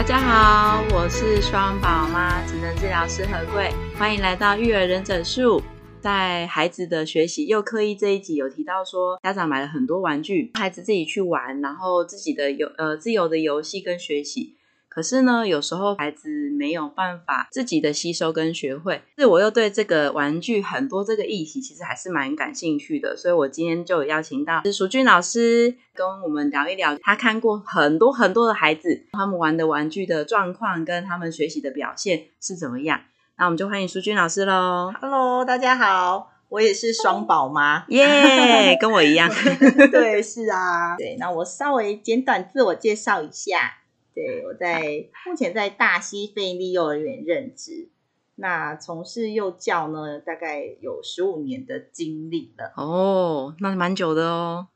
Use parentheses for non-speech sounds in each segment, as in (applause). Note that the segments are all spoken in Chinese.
大家好，我是双宝妈、职能治疗师何贵，欢迎来到育儿忍者术。在孩子的学习又刻意这一集有提到说，家长买了很多玩具，孩子自己去玩，然后自己的游呃自由的游戏跟学习。可是呢，有时候孩子没有办法自己的吸收跟学会。是我又对这个玩具很多这个议题其实还是蛮感兴趣的，所以我今天就邀请到是淑君老师跟我们聊一聊，他看过很多很多的孩子，他们玩的玩具的状况跟他们学习的表现是怎么样。那我们就欢迎淑君老师喽。Hello，大家好，我也是双宝妈，耶，yeah, 跟我一样。(laughs) 对，是啊。对，那我稍微简短自我介绍一下。对，我在目前在大溪费力幼儿园任职，那从事幼教呢，大概有十五年的经历了。哦，那蛮久的哦。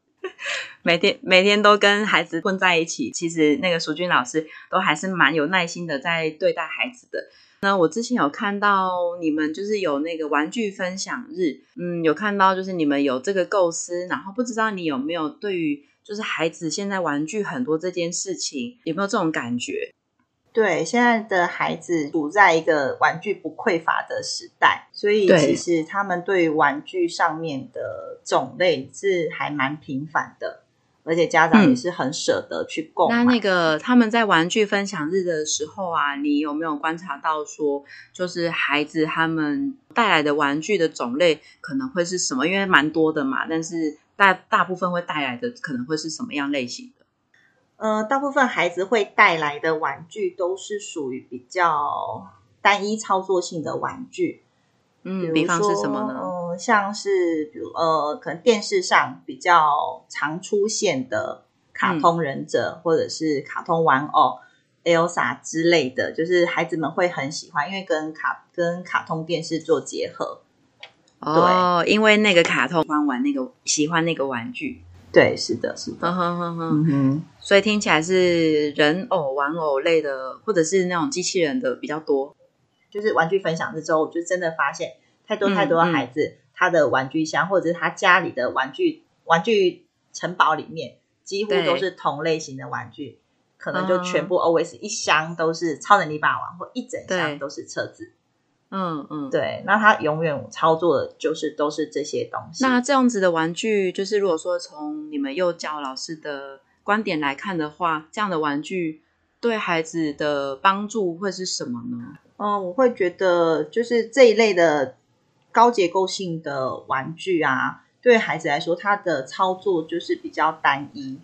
每天每天都跟孩子混在一起，其实那个淑君老师都还是蛮有耐心的在对待孩子的。那我之前有看到你们就是有那个玩具分享日，嗯，有看到就是你们有这个构思，然后不知道你有没有对于就是孩子现在玩具很多这件事情有没有这种感觉？对，现在的孩子处在一个玩具不匮乏的时代，所以其实他们对于玩具上面的种类是还蛮频繁的。而且家长也是很舍得去购买。嗯。那那个他们在玩具分享日的时候啊，你有没有观察到说，就是孩子他们带来的玩具的种类可能会是什么？因为蛮多的嘛，但是大大部分会带来的可能会是什么样类型的？呃，大部分孩子会带来的玩具都是属于比较单一操作性的玩具。嗯，比方是什么呢？嗯，像是比如呃，可能电视上比较常出现的卡通忍者，嗯、或者是卡通玩偶 Elsa 之类的，就是孩子们会很喜欢，因为跟卡跟卡通电视做结合。哦，对因为那个卡通喜欢玩那个喜欢那个玩具。对，是的，是的。嗯哼哼哼，嗯哼。所以听起来是人偶、玩偶类的，或者是那种机器人的比较多。就是玩具分享之后，我就真的发现太多太多的孩子，嗯嗯、他的玩具箱或者是他家里的玩具玩具城堡里面，几乎都是同类型的玩具，可能就全部 always 一箱都是超能力霸王，或一整箱都是车子。嗯嗯，对，那他永远操作的就是都是这些东西。那这样子的玩具，就是如果说从你们幼教老师的观点来看的话，这样的玩具对孩子的帮助会是什么呢？嗯，我会觉得就是这一类的高结构性的玩具啊，对孩子来说，它的操作就是比较单一，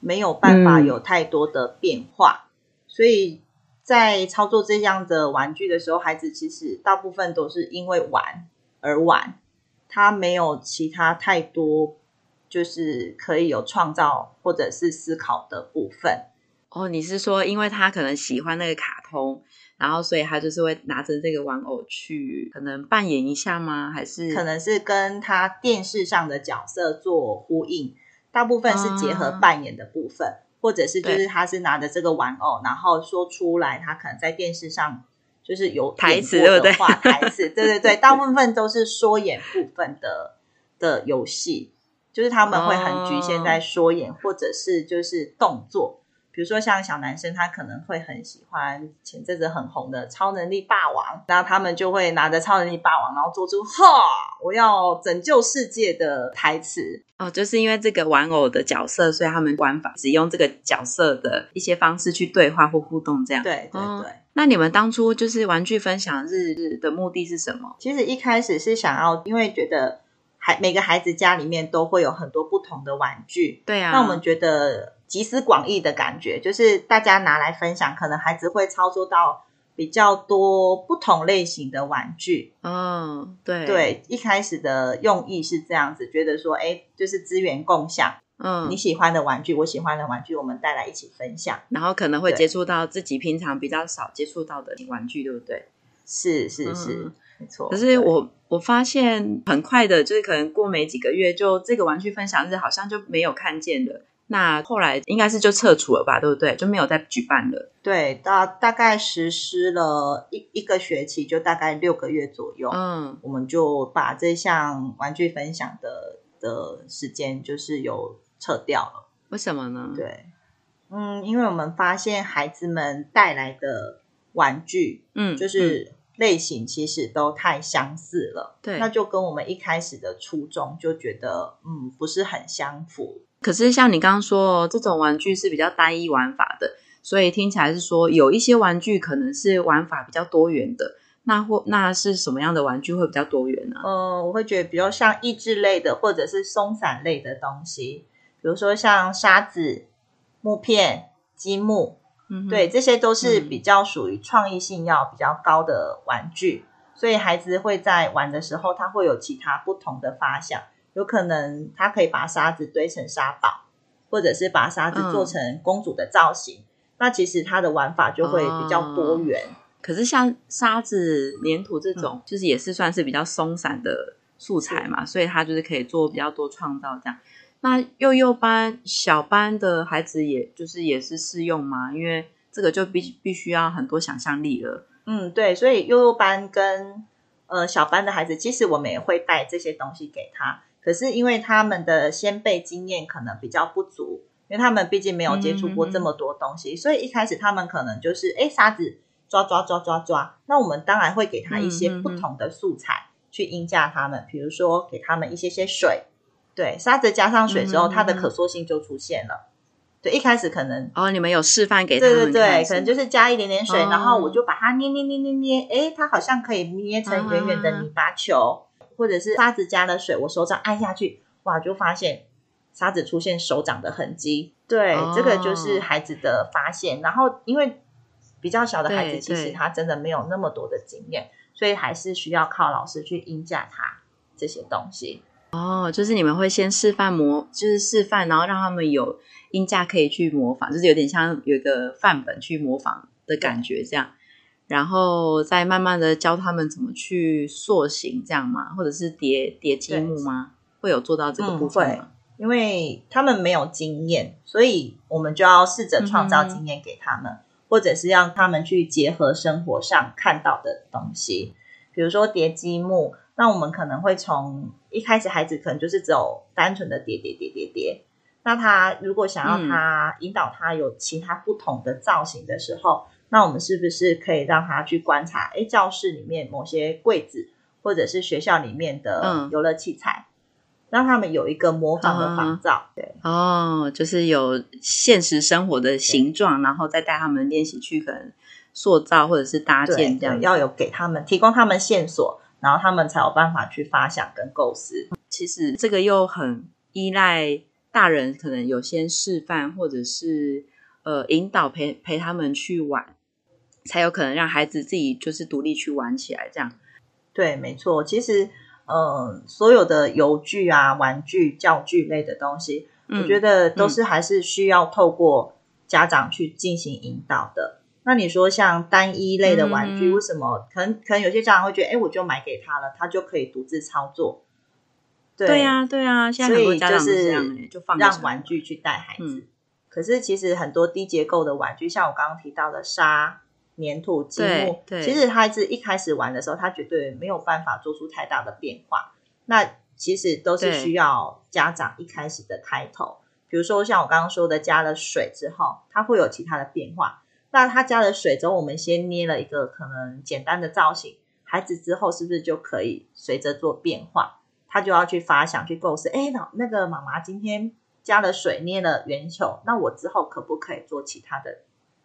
没有办法有太多的变化。嗯、所以在操作这样的玩具的时候，孩子其实大部分都是因为玩而玩，他没有其他太多就是可以有创造或者是思考的部分。哦，你是说因为他可能喜欢那个卡通？然后，所以他就是会拿着这个玩偶去，可能扮演一下吗？还是可能是跟他电视上的角色做呼应？大部分是结合扮演的部分，嗯、或者是就是他是拿着这个玩偶，然后说出来，他可能在电视上就是有台词，对不对？台词，对对对，(laughs) 大部分都是说演部分的的游戏，就是他们会很局限在说演，哦、或者是就是动作。比如说，像小男生，他可能会很喜欢前阵子很红的《超能力霸王》，然后他们就会拿着超能力霸王，然后做出“哈，我要拯救世界”的台词。哦，就是因为这个玩偶的角色，所以他们玩法只用这个角色的一些方式去对话或互动，这样。对对对。哦，那你们当初就是玩具分享日的目的是什么？其实一开始是想要，因为觉得孩每个孩子家里面都会有很多不同的玩具。对啊。那我们觉得。集思广益的感觉，就是大家拿来分享，可能孩子会操作到比较多不同类型的玩具。嗯，对，对，一开始的用意是这样子，觉得说，哎，就是资源共享，嗯，你喜欢的玩具，我喜欢的玩具，我们带来一起分享，然后可能会接触到自己平常比较少接触到的玩具，对不对？是是是，嗯、没错。可是我我发现很快的，就是可能过没几个月，就这个玩具分享日好像就没有看见了。那后来应该是就撤除了吧，对不对？就没有再举办了。对，大大概实施了一一个学期，就大概六个月左右。嗯，我们就把这项玩具分享的的时间就是有。撤掉了，为什么呢？对，嗯，因为我们发现孩子们带来的玩具，嗯，就是类型其实都太相似了，对，那就跟我们一开始的初衷就觉得，嗯，不是很相符。可是像你刚刚说，这种玩具是比较单一玩法的，所以听起来是说有一些玩具可能是玩法比较多元的。那或那是什么样的玩具会比较多元呢？嗯，我会觉得比如像益智类的，或者是松散类的东西。比如说像沙子、木片、积木，嗯，对，这些都是比较属于创意性要比较高的玩具，嗯，所以孩子会在玩的时候，他会有其他不同的发想，有可能他可以把沙子堆成沙堡，或者是把沙子做成公主的造型，嗯，那其实他的玩法就会比较多元。哦，可是像沙子、粘土这种，嗯，就是也是算是比较松散的素材嘛，所以他就是可以做比较多创造这样。那幼幼班、小班的孩子，也就是也是适用吗？因为这个就必必须要很多想象力了。嗯，对，所以幼幼班跟呃小班的孩子，其实我们也会带这些东西给他。可是因为他们的先辈经验可能比较不足，因为他们毕竟没有接触过这么多东西，嗯、所以一开始他们可能就是哎沙子抓抓抓抓抓。那我们当然会给他一些不同的素材去引导他们，比如说给他们一些些水。对，沙子加上水之后，嗯、它的可塑性就出现了。对，一开始可能哦，你们有示范给他们看，对对对，可能就是加一点点水，哦、然后我就把它捏捏捏捏捏，哎，它好像可以捏成圆圆的泥巴球，嗯、或者是沙子加了水，我手掌按下去，哇，就发现沙子出现手掌的痕迹。对，哦、这个就是孩子的发现。然后因为比较小的孩子，其实他真的没有那么多的经验，所以还是需要靠老师去引导他这些东西。哦，就是你们会先示范模，就是示范，然后让他们有音架可以去模仿，就是有点像有一个范本去模仿的感觉这样，然后再慢慢的教他们怎么去塑形这样吗？或者是叠叠积木吗？会有做到这个部分吗？嗯，因为他们没有经验，所以我们就要试着创造经验给他们，嗯、或者是让他们去结合生活上看到的东西，比如说叠积木。那我们可能会从一开始，孩子可能就是只有单纯的叠叠叠叠叠。那他如果想要他引导他有其他不同的造型的时候，嗯、那我们是不是可以让他去观察？哎，教室里面某些柜子，或者是学校里面的游乐器材，嗯、让他们有一个模仿的仿造。嗯、对，哦，就是有现实生活的形状，然后再带他们练习去可能塑造或者是搭建这样，要有给他们提供他们线索。然后他们才有办法去发想跟构思。其实这个又很依赖大人，可能有先示范，或者是呃引导陪陪他们去玩，才有可能让孩子自己就是独立去玩起来。这样对，没错。其实呃，所有的游具啊、玩具、教具类的东西，嗯、我觉得都是还是需要透过家长去进行引导的。那你说像单一类的玩具，嗯、为什么可能可能有些家长会觉得，哎，我就买给他了，他就可以独自操作？对呀，对呀，现在很多家长是这样，就放让玩具去带孩子。嗯、可是其实很多低结构的玩具，像我刚刚提到的沙、粘土、积木，其实孩子一开始玩的时候，他绝对没有办法做出太大的变化。那其实都是需要家长一开始的开头，对比如说像我刚刚说的，加了水之后，它会有其他的变化。那它加了水之后，我们先捏了一个可能简单的造型，孩子之后是不是就可以随着做变化？他就要去发想、去构思。哎，那那个妈妈今天加了水，捏了圆球，那我之后可不可以做其他的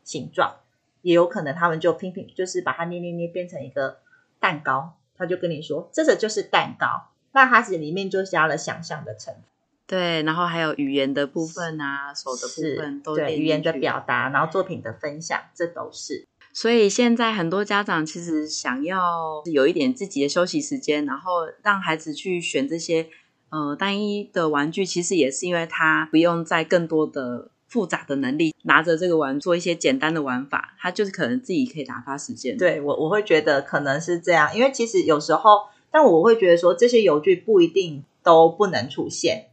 形状？也有可能他们就拼拼，就是把它捏捏捏变成一个蛋糕，他就跟你说，这个就是蛋糕。那孩子里面就加了想象的成分。对，然后还有语言的部分啊，手的部分都对语言的表达，然后作品的分享，这都是。所以现在很多家长其实想要有一点自己的休息时间，然后让孩子去选这些呃单一的玩具，其实也是因为他不用再更多的复杂的能力，拿着这个玩做一些简单的玩法，他就是可能自己可以打发时间。对我我会觉得可能是这样，因为其实有时候，但我会觉得说这些游具不一定都不能出现，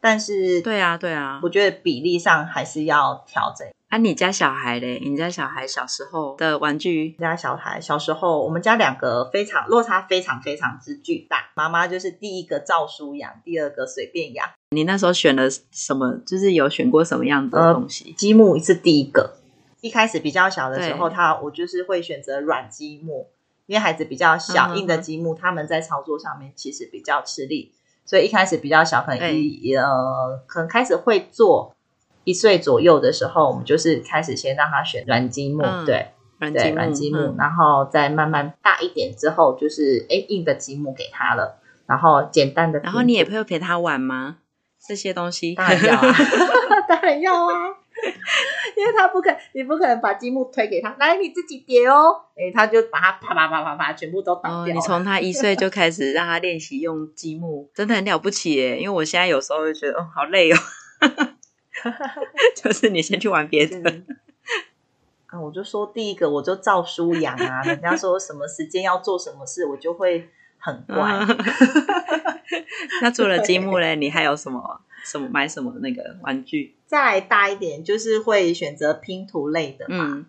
但是对啊对啊，我觉得比例上还是要调整。啊，你家小孩嘞？你家小孩小时候的玩具？家小孩小时候，我们家两个非常落差非常非常之巨大。妈妈就是第一个照书养，第二个随便养。你那时候选了什么？就是有选过什么样的东西？积木是第一个。一开始比较小的时候，他我就是会选择软积木，因为孩子比较小，硬的积木他们在操作上面其实比较吃力，所以一开始比较小，可能一呃，可能开始会做。一岁左右的时候，我们就是开始先让他选软积木，嗯、对，软积木，软积木，嗯、然后再慢慢大一点之后，就是哎硬的积木给他了，然后简单的。然后你也会陪他玩吗？这些东西当然要啊，(laughs) 当然要啊，因为他不可，你不可能把积木推给他，来你自己叠哦，哎，他就把它啪啪啪啪啪全部都倒掉，哦。你从他一岁就 (laughs) 开始让他练习用积木，真的很了不起耶！因为我现在有时候会觉得哦，好累哦。(laughs) 就是你先去玩别的啊！我就说第一个，我就照书养啊。(laughs) 人家说什么时间要做什么事，我就会很乖。(laughs) 那除了积木嘞，你还有什么什么买什么那个玩具？再大一点，就是会选择拼图类的嘛。嗯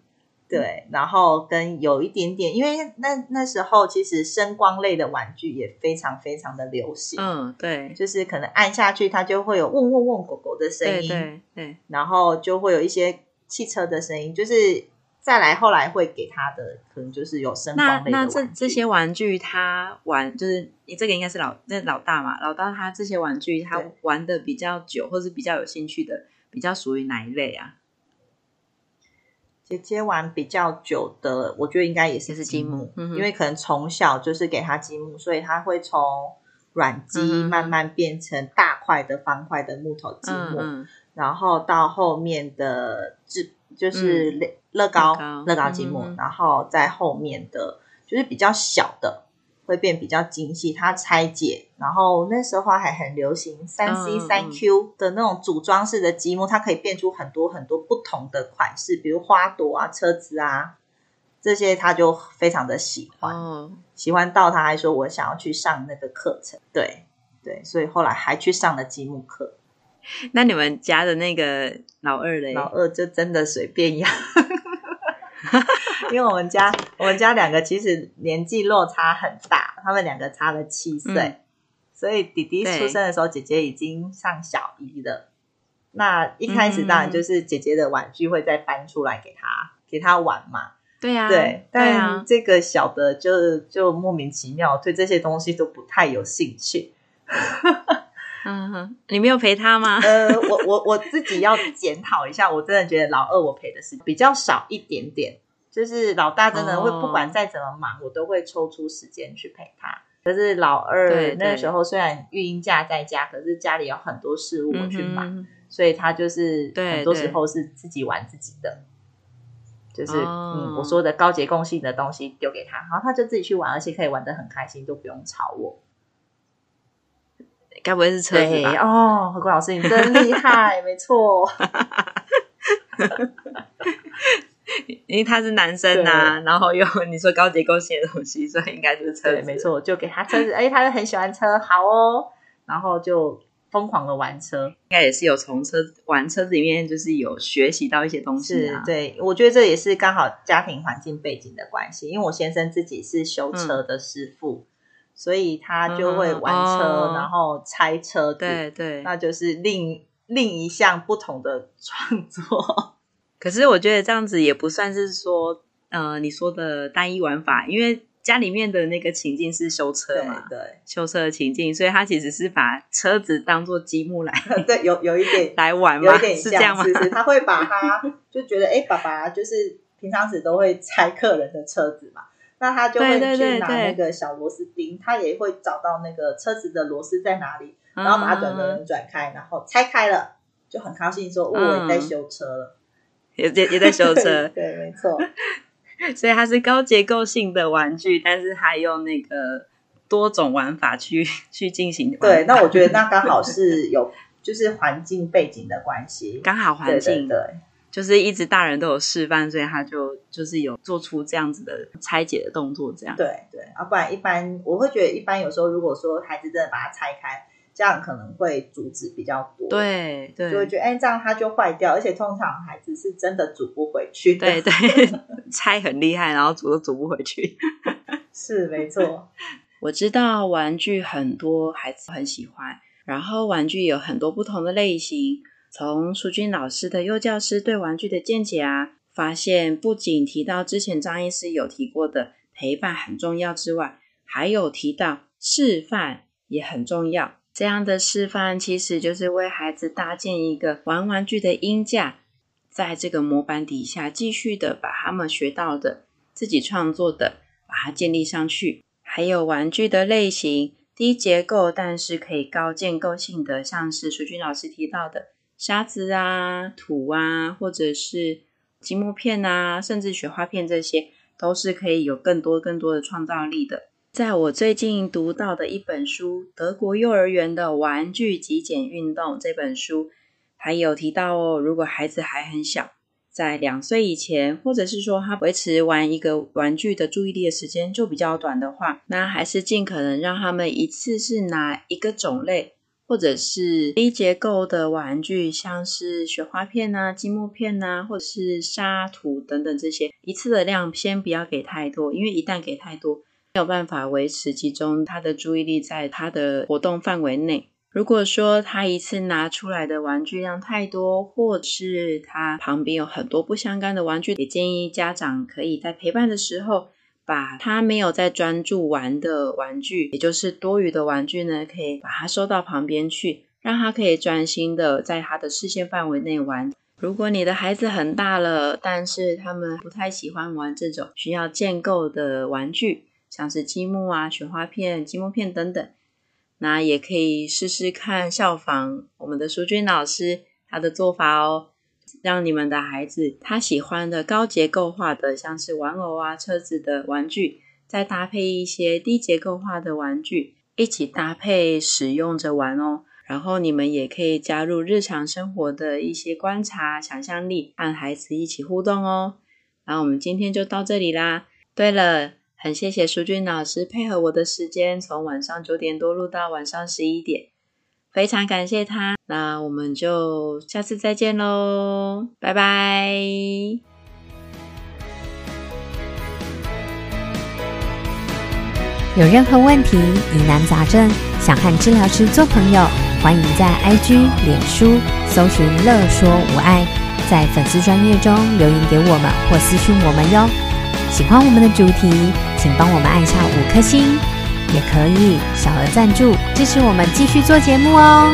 对，然后跟有一点点，因为那那时候其实声光类的玩具也非常非常的流行。嗯，对，就是可能按下去，它就会有嗡嗡嗡狗狗的声音。对对，对，然后就会有一些汽车的声音。就是再来后来会给他的，可能就是有声光类的玩具。那那这这些玩具他玩，就是你这个应该是老那老大嘛？老大他这些玩具他玩的比较久，或是比较有兴趣的，比较属于哪一类啊？姐姐玩比较久的，我觉得应该也是积木，嗯、因为可能从小就是给他积木，所以他会从软积慢慢变成大块的方块的木头积木，然后到后面的制就是乐乐高。乐高积木，嗯、然后在后面的就是比较小的。会变比较精细，它拆解，然后那时候还很流行三 C 三 Q 的那种组装式的积木，它可以变出很多很多不同的款式，比如花朵啊、车子啊这些，他就非常的喜欢，哦、喜欢到他还说我想要去上那个课程，对对，所以后来还去上了积木课。那你们家的那个老二嘞？老二就真的随便养。(laughs) 因为我们家我们家两个其实年纪落差很大，他们两个差了七岁，嗯、所以弟弟出生的时候，姐姐已经上小一了。那一开始当然就是姐姐的玩具会再搬出来给他、嗯、给他玩嘛。对呀、啊，对。但这个小的就就莫名其妙对这些东西都不太有兴趣。嗯哼，你没有陪他吗？呃，我我我自己要检讨一下，我真的觉得老二我陪的是比较少一点点。就是老大真的会不管再怎么忙，哦、我都会抽出时间去陪他。可是老二那个时候虽然育婴假在家，可是家里有很多事务我去忙，嗯、所以他就是很多时候是自己玩自己的。就是、我说的高结共性的东西丢给他，然后他就自己去玩，而且可以玩得很开心，都不用吵我。该不会是车子吧？哦，何国老师你真厉害，(laughs) 没错。(laughs) (laughs) 因为他是男生呐、啊，然后又你说高结构性的东西，所以应该就是车子。没错，就给他车子，哎，他就很喜欢车，好哦，然后就疯狂的玩车，应该也是有从车玩车子里面，就是有学习到一些东西啊。对，我觉得这也是刚好家庭环境背景的关系，因为我先生自己是修车的师傅，嗯、所以他就会玩车，嗯、然后拆车子，对对，那就是另另一项不同的创作。可是我觉得这样子也不算是说，呃，你说的单一玩法，因为家里面的那个情境是修车嘛，对，对修车的情境，所以他其实是把车子当做积木来，(laughs) 对，有有一点 (laughs) 来玩嘛，有点像是这样吗？是是他会把它就觉得，哎，爸爸就是平常时都会拆客人的车子嘛，那他就会去拿那个小螺丝钉，对对对对他也会找到那个车子的螺丝在哪里，然后把它转转转开，然后拆开了，就很高兴说，哦，我在修车了。也也也在修车，(laughs) 对，没错。(laughs) 所以它是高结构性的玩具，但是还用那个多种玩法去去进行。对，那我觉得那刚好是 (laughs) 有就是环境背景的关系，刚好环境对，就是一直大人都有示范，所以他就就是有做出这样子的拆解的动作，这样。对对，啊，不然一般我会觉得一般有时候如果说孩子真的把它拆开。这样可能会阻止比较多，对对，就会觉得哎，这样它就坏掉，而且通常孩子是真的煮不回去的，对对，(laughs) 拆很厉害，然后煮都煮不回去，(laughs) 是没错。(laughs) 我知道玩具很多孩子很喜欢，然后玩具有很多不同的类型。从淑君老师的幼教师对玩具的见解啊，发现不仅提到之前张医师有提过的陪伴很重要之外，还有提到示范也很重要。这样的示范其实就是为孩子搭建一个玩玩具的鹰架，在这个模板底下继续的把他们学到的、自己创作的，把它建立上去。还有玩具的类型，低结构但是可以高建构性的，像是淑君老师提到的沙子啊、土啊，或者是积木片啊，甚至雪花片，这些都是可以有更多更多的创造力的。在我最近读到的一本书《德国幼儿园的玩具极简运动》这本书，还有提到哦，如果孩子还很小，在两岁以前，或者是说他维持玩一个玩具的注意力的时间就比较短的话，那还是尽可能让他们一次是拿一个种类，或者是低结构的玩具，像是雪花片啊、积木片啊，或者是沙土等等这些，一次的量先不要给太多，因为一旦给太多，没有办法维持集中他的注意力在他的活动范围内。如果说他一次拿出来的玩具量太多，或是他旁边有很多不相干的玩具，也建议家长可以在陪伴的时候，把他没有在专注玩的玩具，也就是多余的玩具呢，可以把它收到旁边去，让他可以专心的在他的视线范围内玩。如果你的孩子很大了，但是他们不太喜欢玩这种需要建构的玩具。像是积木啊、雪花片、积木片等等，那也可以试试看效仿我们的淑君老师他的做法哦，让你们的孩子他喜欢的高结构化的，像是玩偶啊、车子的玩具，再搭配一些低结构化的玩具，一起搭配使用着玩哦。然后你们也可以加入日常生活的一些观察、想象力，和孩子一起互动哦。那我们今天就到这里啦。对了。很谢谢淑君老师配合我的时间，从晚上九点多录到晚上十一点，非常感谢他。那我们就下次再见喽，拜拜。有任何问题、疑难杂症，想和治疗师做朋友，欢迎在 IG、脸书搜寻“乐说无碍”，在粉丝专页中留言给我们或私讯我们哟。喜欢我们的主题，请帮我们按下五颗星，也可以小额赞助支持我们继续做节目哦。